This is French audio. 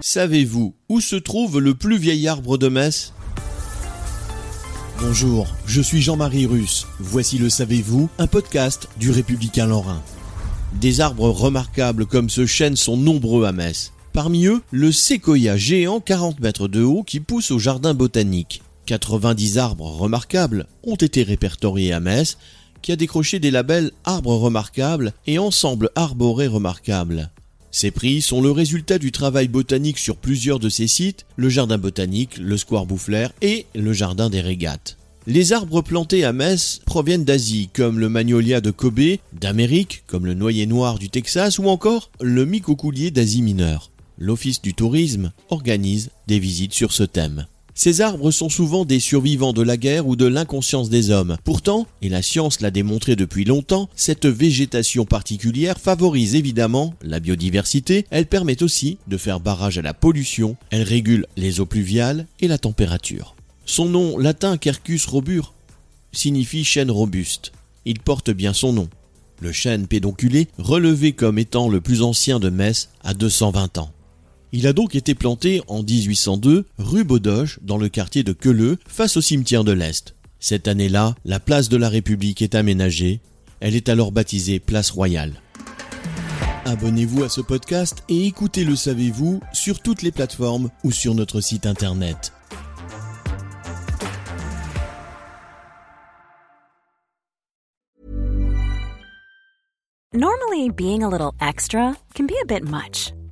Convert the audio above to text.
Savez-vous où se trouve le plus vieil arbre de Metz? Bonjour, je suis Jean-Marie Russe. Voici le Savez-vous, un podcast du Républicain Lorrain. Des arbres remarquables comme ce chêne sont nombreux à Metz. Parmi eux, le séquoia géant 40 mètres de haut qui pousse au jardin botanique. 90 arbres remarquables ont été répertoriés à Metz, qui a décroché des labels Arbres remarquables et Ensemble arboré remarquable. Ces prix sont le résultat du travail botanique sur plusieurs de ces sites, le jardin botanique, le square Boufflers et le jardin des régates. Les arbres plantés à Metz proviennent d'Asie, comme le magnolia de Kobe, d'Amérique, comme le noyer noir du Texas, ou encore le micocoulier d'Asie mineure. L'Office du tourisme organise des visites sur ce thème. Ces arbres sont souvent des survivants de la guerre ou de l'inconscience des hommes. Pourtant, et la science l'a démontré depuis longtemps, cette végétation particulière favorise évidemment la biodiversité, elle permet aussi de faire barrage à la pollution, elle régule les eaux pluviales et la température. Son nom latin Quercus robur signifie chêne robuste. Il porte bien son nom. Le chêne pédonculé, relevé comme étant le plus ancien de Metz, a 220 ans. Il a donc été planté en 1802 rue Baudoche dans le quartier de Queuleux face au cimetière de l'Est. Cette année-là, la place de la République est aménagée. Elle est alors baptisée Place Royale. Abonnez-vous à ce podcast et écoutez Le Savez-vous sur toutes les plateformes ou sur notre site internet. Normally, being a little extra can be a bit much.